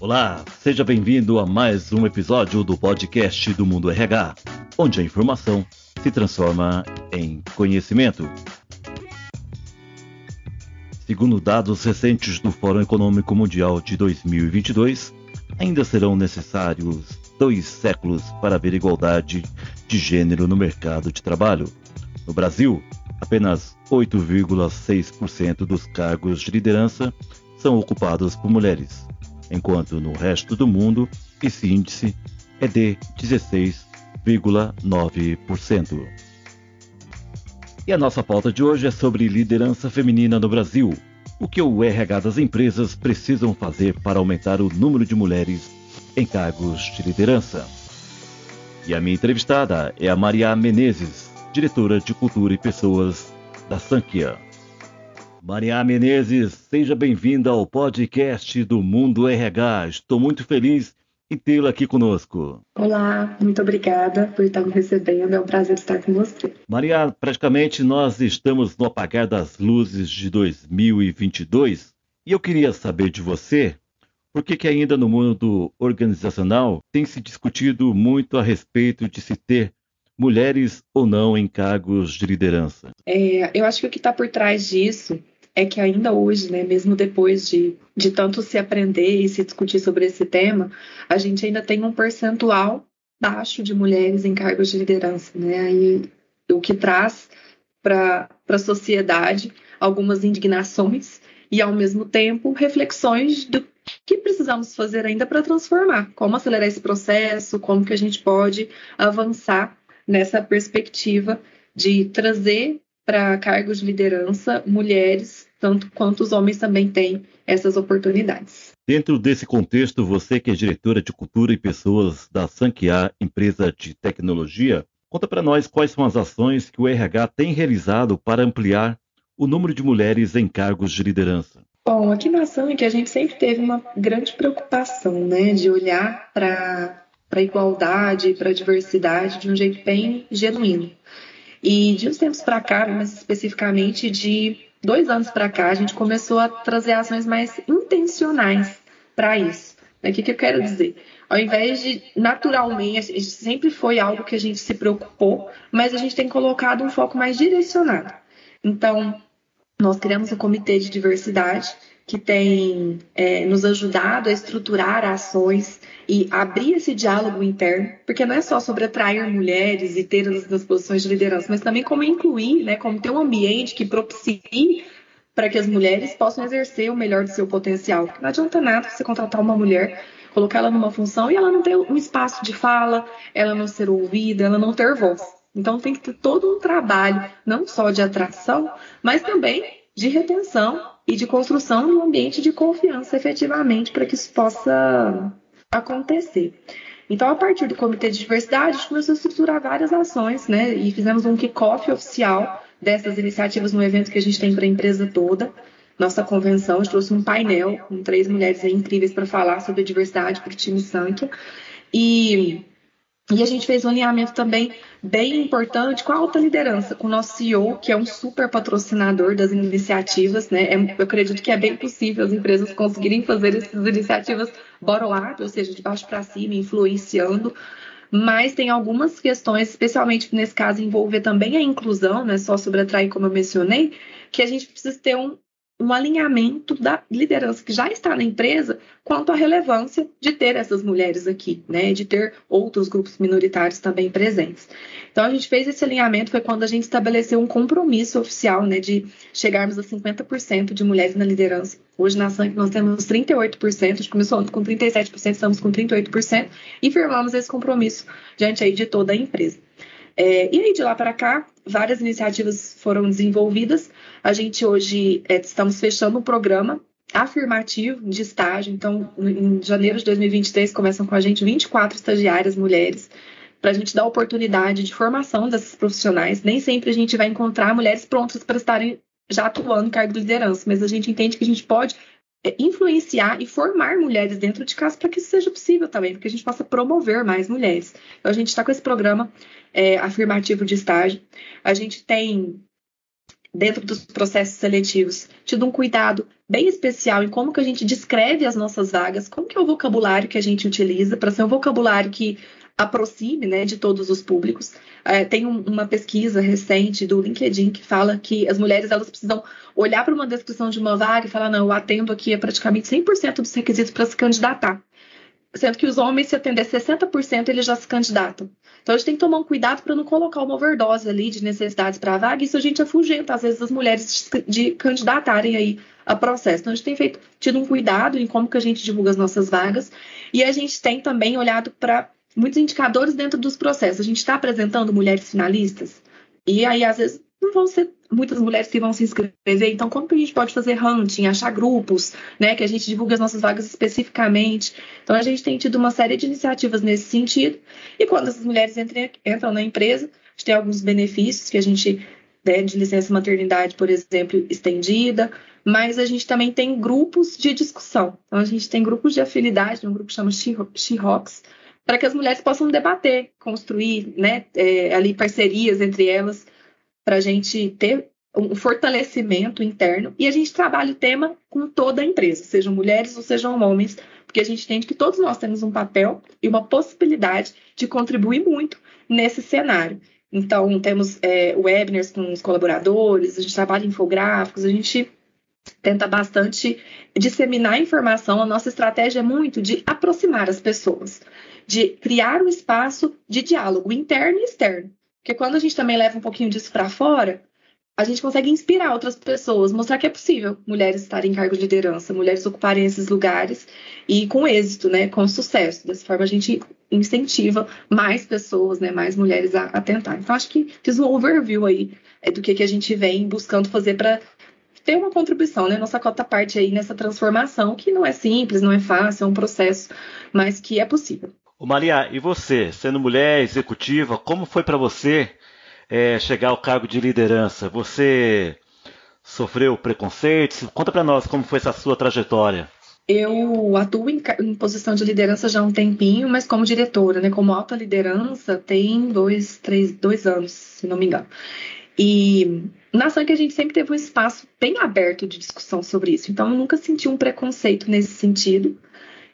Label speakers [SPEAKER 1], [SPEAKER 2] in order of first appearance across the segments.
[SPEAKER 1] Olá, seja bem-vindo a mais um episódio do podcast do Mundo RH, onde a informação se transforma em conhecimento. Segundo dados recentes do Fórum Econômico Mundial de 2022, ainda serão necessários dois séculos para ver igualdade de gênero no mercado de trabalho. No Brasil, apenas 8,6% dos cargos de liderança são ocupados por mulheres, enquanto no resto do mundo esse índice é de 16,9%. E a nossa pauta de hoje é sobre liderança feminina no Brasil. O que o RH das empresas precisam fazer para aumentar o número de mulheres em cargos de liderança? E a minha entrevistada é a Maria Menezes, diretora de Cultura e Pessoas da Sankia. Maria Menezes, seja bem-vinda ao podcast do Mundo RH. Estou muito feliz em tê-la aqui conosco.
[SPEAKER 2] Olá, muito obrigada por estar me recebendo. É um prazer estar com você.
[SPEAKER 1] Maria, praticamente nós estamos no apagar das luzes de 2022 e eu queria saber de você por que, que ainda no mundo organizacional tem se discutido muito a respeito de se ter mulheres ou não em cargos de liderança?
[SPEAKER 2] É, eu acho que o que está por trás disso é que ainda hoje, né, mesmo depois de, de tanto se aprender e se discutir sobre esse tema, a gente ainda tem um percentual baixo de mulheres em cargos de liderança, né? E o que traz para a sociedade algumas indignações e, ao mesmo tempo, reflexões do que precisamos fazer ainda para transformar, como acelerar esse processo, como que a gente pode avançar nessa perspectiva de trazer para cargos de liderança mulheres, tanto quanto os homens também têm essas oportunidades.
[SPEAKER 1] Dentro desse contexto, você que é diretora de cultura e pessoas da Sankia, empresa de tecnologia, conta para nós quais são as ações que o RH tem realizado para ampliar o número de mulheres em cargos de liderança.
[SPEAKER 2] Bom, aqui na Sankia a gente sempre teve uma grande preocupação, né, de olhar para para a igualdade, para a diversidade de um jeito bem genuíno. E de uns tempos para cá, mas especificamente de dois anos para cá, a gente começou a trazer ações mais intencionais para isso. O que, que eu quero dizer? Ao invés de naturalmente, sempre foi algo que a gente se preocupou, mas a gente tem colocado um foco mais direcionado. Então, nós criamos um comitê de diversidade que tem é, nos ajudado a estruturar ações e abrir esse diálogo interno, porque não é só sobre atrair mulheres e ter as, as posições de liderança, mas também como incluir, né, como ter um ambiente que propicie para que as mulheres possam exercer o melhor do seu potencial. Porque não adianta nada você contratar uma mulher, colocar ela numa função e ela não ter um espaço de fala, ela não ser ouvida, ela não ter voz. Então tem que ter todo um trabalho, não só de atração, mas também de retenção e de construção de um ambiente de confiança efetivamente para que isso possa acontecer. Então, a partir do Comitê de Diversidade, a gente começou a estruturar várias ações, né? E fizemos um kickoff oficial dessas iniciativas no evento que a gente tem para a empresa toda. Nossa convenção, a gente trouxe um painel com três mulheres incríveis para falar sobre diversidade para o time Sankia. E e a gente fez um alinhamento também bem importante com a alta liderança, com o nosso CEO, que é um super patrocinador das iniciativas, né? É, eu acredito que é bem possível as empresas conseguirem fazer essas iniciativas bottom-up, ou seja, de baixo para cima, influenciando. Mas tem algumas questões, especialmente nesse caso, envolver também a inclusão, não é só sobre atrair, como eu mencionei, que a gente precisa ter um, um alinhamento da liderança que já está na empresa quanto à relevância de ter essas mulheres aqui, né, de ter outros grupos minoritários também presentes. Então a gente fez esse alinhamento foi quando a gente estabeleceu um compromisso oficial, né, de chegarmos a 50% de mulheres na liderança. Hoje na SANC nós temos 38%, a gente começou com 37%, estamos com 38% e firmamos esse compromisso diante aí de toda a empresa. É, e aí de lá para cá, várias iniciativas foram desenvolvidas. A gente hoje é, estamos fechando um programa afirmativo de estágio. Então, em janeiro de 2023, começam com a gente 24 estagiárias mulheres para a gente dar oportunidade de formação dessas profissionais. Nem sempre a gente vai encontrar mulheres prontas para estarem já atuando em cargo de liderança, mas a gente entende que a gente pode influenciar e formar mulheres dentro de casa para que isso seja possível também, para que a gente possa promover mais mulheres. Então, a gente está com esse programa é, afirmativo de estágio. A gente tem dentro dos processos seletivos, tido um cuidado bem especial em como que a gente descreve as nossas vagas, como que é o vocabulário que a gente utiliza para ser um vocabulário que aproxime né, de todos os públicos. É, tem um, uma pesquisa recente do LinkedIn que fala que as mulheres elas precisam olhar para uma descrição de uma vaga e falar, não, eu atendo aqui a praticamente 100% dos requisitos para se candidatar. Sendo que os homens, se atender 60%, eles já se candidatam. Então a gente tem que tomar um cuidado para não colocar uma overdose ali de necessidades para a vaga. Isso a gente afugenta, às vezes, as mulheres de candidatarem aí a processo. Então a gente tem feito, tido um cuidado em como que a gente divulga as nossas vagas. E a gente tem também olhado para muitos indicadores dentro dos processos. A gente está apresentando mulheres finalistas. E aí, às vezes, não vão ser muitas mulheres que vão se inscrever. Então, como que a gente pode fazer hunting, achar grupos, né, que a gente divulgue as nossas vagas especificamente? Então, a gente tem tido uma série de iniciativas nesse sentido. E quando essas mulheres entram na empresa, a gente tem alguns benefícios que a gente né, de licença maternidade, por exemplo, estendida, mas a gente também tem grupos de discussão. Então, a gente tem grupos de afinidade, um grupo que chama She-Rocks, para que as mulheres possam debater, construir né, é, ali parcerias entre elas para a gente ter um fortalecimento interno e a gente trabalha o tema com toda a empresa, sejam mulheres ou sejam homens, porque a gente entende que todos nós temos um papel e uma possibilidade de contribuir muito nesse cenário. Então, temos é, webinars com os colaboradores, a gente trabalha infográficos, a gente tenta bastante disseminar informação. A nossa estratégia é muito de aproximar as pessoas, de criar um espaço de diálogo interno e externo. Porque quando a gente também leva um pouquinho disso para fora, a gente consegue inspirar outras pessoas, mostrar que é possível mulheres estarem em cargo de liderança, mulheres ocuparem esses lugares e com êxito, né, com sucesso. Dessa forma a gente incentiva mais pessoas, né, mais mulheres a, a tentar. Então acho que fiz um overview aí é, do que, que a gente vem buscando fazer para ter uma contribuição, né? Nossa cota parte aí nessa transformação que não é simples, não é fácil, é um processo, mas que é possível.
[SPEAKER 1] Ô Maria, e você, sendo mulher executiva, como foi para você é, chegar ao cargo de liderança? Você sofreu preconceitos? Conta para nós como foi essa sua trajetória.
[SPEAKER 2] Eu atuo em, em, posição de liderança já há um tempinho, mas como diretora, né? Como alta liderança, tem dois, três, dois anos, se não me engano. E na Sank a gente sempre teve um espaço bem aberto de discussão sobre isso. Então, eu nunca senti um preconceito nesse sentido,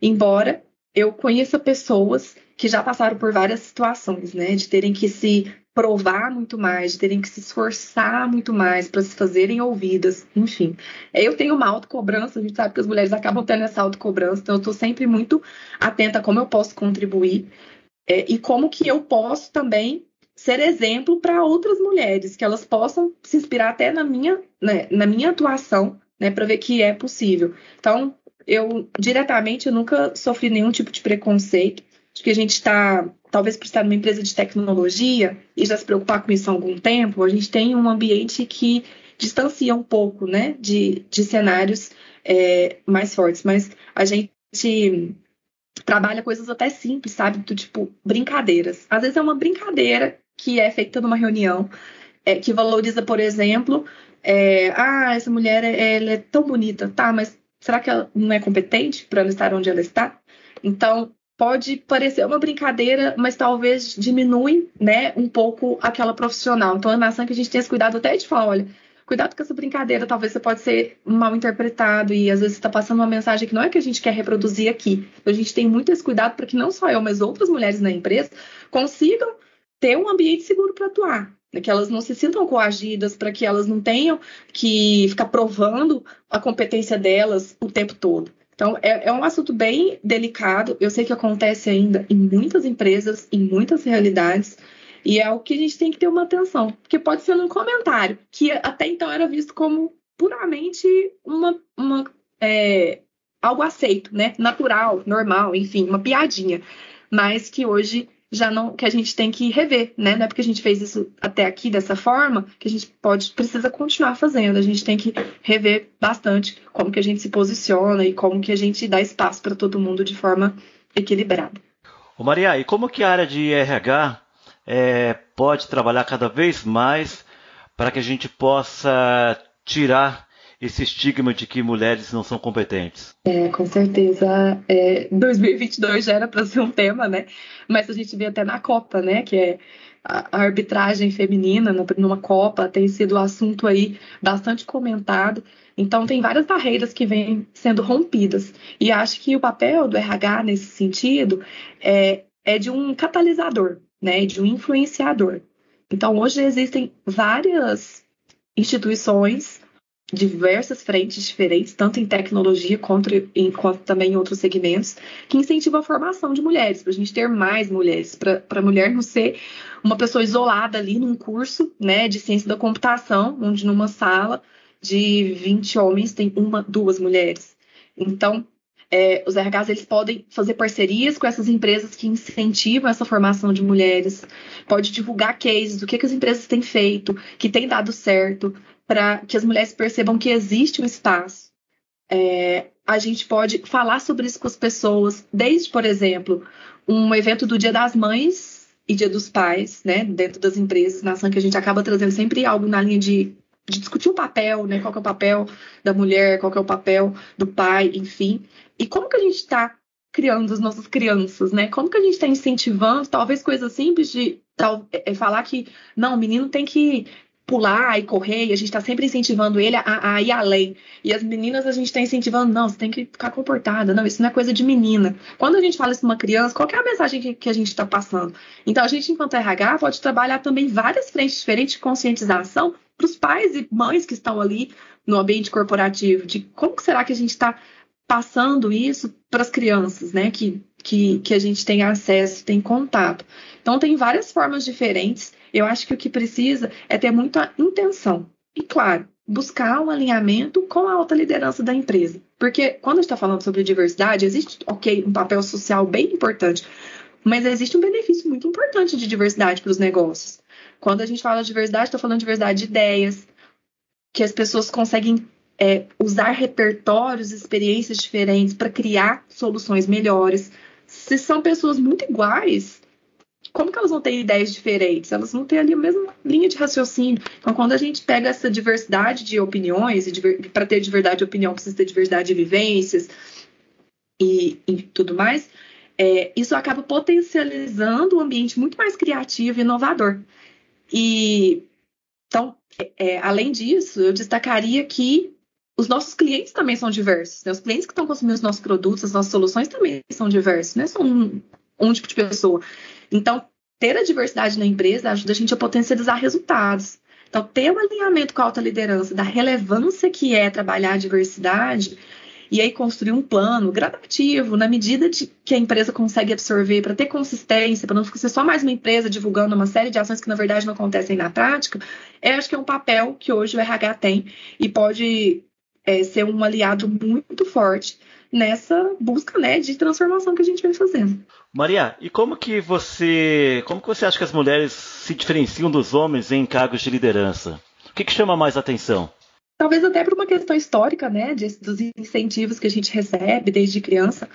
[SPEAKER 2] embora eu conheça pessoas que já passaram por várias situações, né? De terem que se provar muito mais, de terem que se esforçar muito mais para se fazerem ouvidas, enfim. Eu tenho uma autocobrança, a gente sabe que as mulheres acabam tendo essa autocobrança, então eu estou sempre muito atenta a como eu posso contribuir é, e como que eu posso também ser exemplo para outras mulheres, que elas possam se inspirar até na minha, né, na minha atuação, né, para ver que é possível. Então, eu diretamente eu nunca sofri nenhum tipo de preconceito. Acho que a gente está, talvez por estar numa empresa de tecnologia e já se preocupar com isso há algum tempo, a gente tem um ambiente que distancia um pouco, né, de, de cenários é, mais fortes. Mas a gente trabalha coisas até simples, sabe? Do tipo brincadeiras. Às vezes é uma brincadeira que é feita numa reunião é, que valoriza, por exemplo, é, ah, essa mulher ela é tão bonita, tá? Mas será que ela não é competente para ela estar onde ela está? Então, pode parecer uma brincadeira, mas talvez diminui, né, um pouco aquela profissional. Então, é maçã que a gente tem esse cuidado até de falar, olha, cuidado com essa brincadeira, talvez você pode ser mal interpretado e às vezes está passando uma mensagem que não é que a gente quer reproduzir aqui. Então, a gente tem muito esse cuidado para que não só eu, mas outras mulheres na empresa consigam ter um ambiente seguro para atuar né, que elas não se sintam coagidas, para que elas não tenham que ficar provando a competência delas o tempo todo. Então, é, é, um assunto bem delicado. Eu sei que acontece ainda em muitas empresas, em muitas realidades, e é o que a gente tem que ter uma atenção, porque pode ser um comentário que até então era visto como puramente uma, uma é, algo aceito, né? Natural, normal, enfim, uma piadinha, mas que hoje já não que a gente tem que rever, né? Não é porque a gente fez isso até aqui dessa forma que a gente pode precisa continuar fazendo. A gente tem que rever bastante como que a gente se posiciona e como que a gente dá espaço para todo mundo de forma equilibrada.
[SPEAKER 1] Ô Maria, e como que a área de RH é, pode trabalhar cada vez mais para que a gente possa tirar esse estigma de que mulheres não são competentes?
[SPEAKER 2] É, com certeza. É, 2022 já era para ser um tema, né? Mas a gente vê até na Copa, né? Que é a arbitragem feminina numa Copa tem sido um assunto aí bastante comentado. Então, tem várias barreiras que vêm sendo rompidas. E acho que o papel do RH nesse sentido é, é de um catalisador, né, de um influenciador. Então, hoje existem várias instituições, diversas frentes diferentes, tanto em tecnologia quanto, em, quanto também em outros segmentos, que incentivam a formação de mulheres, para a gente ter mais mulheres, para a mulher não ser uma pessoa isolada ali num curso né, de ciência da computação, onde numa sala de 20 homens tem uma, duas mulheres. Então, é, os RHs eles podem fazer parcerias com essas empresas que incentivam essa formação de mulheres, pode divulgar cases, o que, que as empresas têm feito, que tem dado certo, para que as mulheres percebam que existe um espaço. É, a gente pode falar sobre isso com as pessoas, desde, por exemplo, um evento do Dia das Mães e Dia dos Pais, né, dentro das empresas, na ação que a gente acaba trazendo sempre algo na linha de de discutir o papel, né? Qual é o papel da mulher, qual é o papel do pai, enfim. E como que a gente está criando as nossas crianças, né? Como que a gente está incentivando, talvez coisas simples de tal, é, é, falar que não, o menino tem que pular e correr, e a gente está sempre incentivando ele a, a, ir além. E as meninas a gente está incentivando, não, você tem que ficar comportada, não, isso não é coisa de menina. Quando a gente fala isso para uma criança, qual é a mensagem que, que a gente está passando? Então, a gente, enquanto RH, pode trabalhar também várias frentes diferentes de conscientização para os pais e mães que estão ali no ambiente corporativo, de como será que a gente está passando isso para as crianças, né? Que, que, que a gente tem acesso, tem contato. Então, tem várias formas diferentes. Eu acho que o que precisa é ter muita intenção. E, claro, buscar um alinhamento com a alta liderança da empresa. Porque quando está falando sobre diversidade, existe, ok, um papel social bem importante, mas existe um benefício muito importante de diversidade para os negócios. Quando a gente fala de diversidade, estou falando de diversidade de ideias, que as pessoas conseguem é, usar repertórios, experiências diferentes para criar soluções melhores. Se são pessoas muito iguais, como que elas vão ter ideias diferentes? Elas vão ter ali a mesma linha de raciocínio. Então, quando a gente pega essa diversidade de opiniões, e para ter de opinião precisa ter diversidade de vivências e, e tudo mais, é, isso acaba potencializando um ambiente muito mais criativo e inovador. E então, é, além disso, eu destacaria que os nossos clientes também são diversos. Né? Os clientes que estão consumindo os nossos produtos, as nossas soluções também são diversos, não é só um, um tipo de pessoa. Então, ter a diversidade na empresa ajuda a gente a potencializar resultados. Então, ter um alinhamento com a alta liderança da relevância que é trabalhar a diversidade e aí construir um plano gradativo, na medida de que a empresa consegue absorver, para ter consistência, para não ser só mais uma empresa divulgando uma série de ações que na verdade não acontecem na prática, é acho que é um papel que hoje o RH tem e pode é, ser um aliado muito forte nessa busca né, de transformação que a gente vem fazendo.
[SPEAKER 1] Maria, e como que você, como que você acha que as mulheres se diferenciam dos homens em cargos de liderança? O que, que chama mais atenção?
[SPEAKER 2] Talvez até por uma questão histórica, né, de, dos incentivos que a gente recebe desde criança,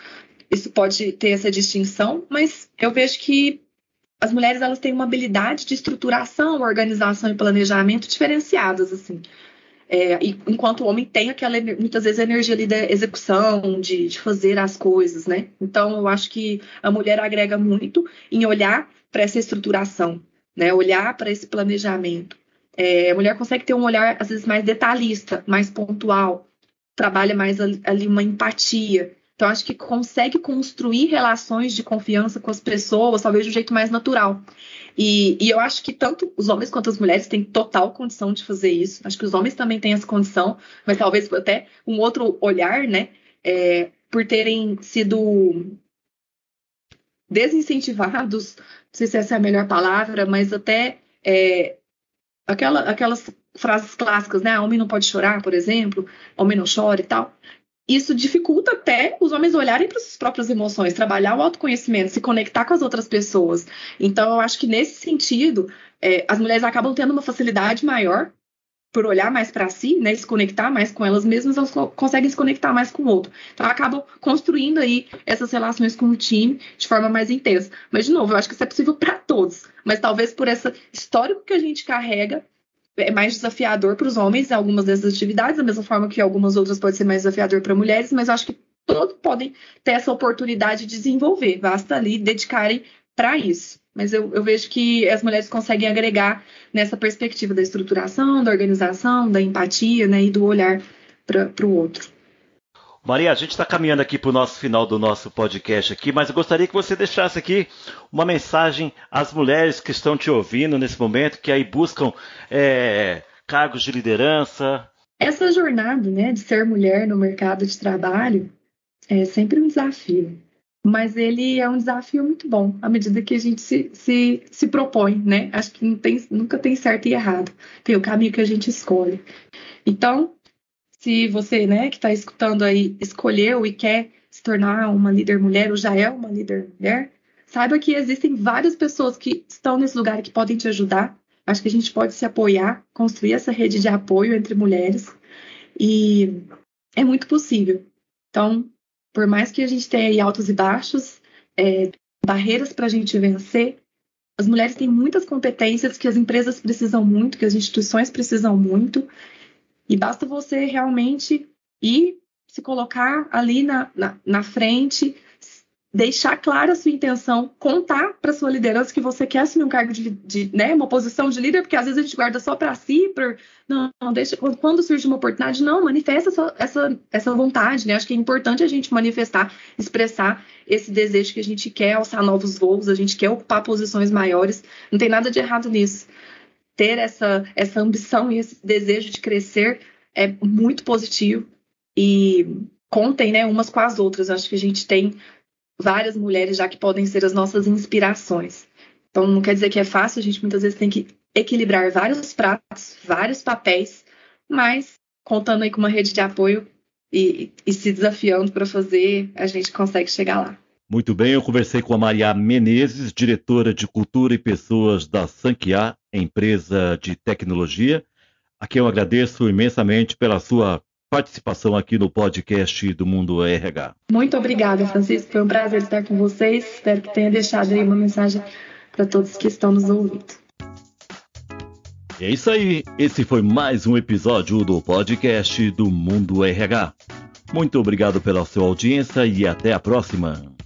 [SPEAKER 2] isso pode ter essa distinção, mas eu vejo que as mulheres elas têm uma habilidade de estruturação, organização e planejamento diferenciadas, assim. É, e, enquanto o homem tem aquela, muitas vezes, a energia ali da execução, de, de fazer as coisas, né? Então, eu acho que a mulher agrega muito em olhar para essa estruturação, né? Olhar para esse planejamento. É, a mulher consegue ter um olhar, às vezes, mais detalhista, mais pontual, trabalha mais ali uma empatia. Então, acho que consegue construir relações de confiança com as pessoas, talvez de um jeito mais natural. E, e, eu acho que tanto os homens quanto as mulheres têm total condição de fazer isso. Acho que os homens também têm essa condição, mas talvez até um outro olhar, né? É, por terem sido desincentivados, não sei se essa é a melhor palavra, mas até é, Aquela, aquelas frases clássicas, né? Ah, homem não pode chorar, por exemplo, homem não chora e tal. Isso dificulta até os homens olharem para suas próprias emoções, trabalhar o autoconhecimento, se conectar com as outras pessoas. Então, eu acho que nesse sentido, é, as mulheres acabam tendo uma facilidade maior por olhar mais para si, né, se conectar mais com elas mesmas, elas conseguem se conectar mais com o outro. Então acabam construindo aí essas relações com o time de forma mais intensa. Mas de novo, eu acho que isso é possível para todos, mas talvez por esse histórico que a gente carrega, é mais desafiador para os homens algumas dessas atividades, da mesma forma que algumas outras pode ser mais desafiador para mulheres, mas eu acho que todos podem ter essa oportunidade de desenvolver, basta ali dedicarem para isso. Mas eu, eu, vejo que as mulheres conseguem agregar nessa perspectiva da estruturação, da organização, da empatia né, e do olhar para o outro.
[SPEAKER 1] Maria, a gente está caminhando aqui para o nosso final do nosso podcast aqui, mas eu gostaria que você deixasse aqui uma mensagem às mulheres que estão te ouvindo nesse momento, que aí buscam é, cargos de liderança.
[SPEAKER 2] Essa jornada né, de ser mulher no mercado de trabalho é sempre um desafio, mas ele é um desafio muito bom à medida que a gente se, se, se propõe, né? Acho que tem, nunca tem certo e errado, tem o caminho que a gente escolhe. Então, se você, né, que está escutando aí, escolheu e quer se tornar uma líder mulher ou já é uma líder mulher, saiba que existem várias pessoas que estão nesse lugar que podem te ajudar. Acho que a gente pode se apoiar, construir essa rede de apoio entre mulheres e é muito possível. Então, por mais que a gente tenha altos e baixos, é, barreiras para a gente vencer, as mulheres têm muitas competências que as empresas precisam muito, que as instituições precisam muito, e basta você realmente ir se colocar ali na, na, na frente, deixar clara a sua intenção, contar para sua liderança que você quer assumir um cargo de, de né, uma posição de líder, porque às vezes a gente guarda só para si, por, não, não, deixa, quando surge uma oportunidade, não, manifesta essa, essa, essa vontade, né? Acho que é importante a gente manifestar, expressar esse desejo que a gente quer alçar novos voos, a gente quer ocupar posições maiores, não tem nada de errado nisso ter essa, essa ambição e esse desejo de crescer é muito positivo e contem né, umas com as outras. Acho que a gente tem várias mulheres já que podem ser as nossas inspirações. Então não quer dizer que é fácil, a gente muitas vezes tem que equilibrar vários pratos, vários papéis, mas contando aí com uma rede de apoio e, e se desafiando para fazer, a gente consegue chegar lá.
[SPEAKER 1] Muito bem, eu conversei com a Maria Menezes, diretora de Cultura e Pessoas da Sanquia, empresa de tecnologia, a quem eu agradeço imensamente pela sua participação aqui no podcast do Mundo RH.
[SPEAKER 2] Muito obrigada, Francisco. Foi um prazer estar com vocês. Espero que tenha deixado aí uma mensagem para todos que estão nos ouvindo.
[SPEAKER 1] É isso aí. Esse foi mais um episódio do podcast do Mundo RH. Muito obrigado pela sua audiência e até a próxima.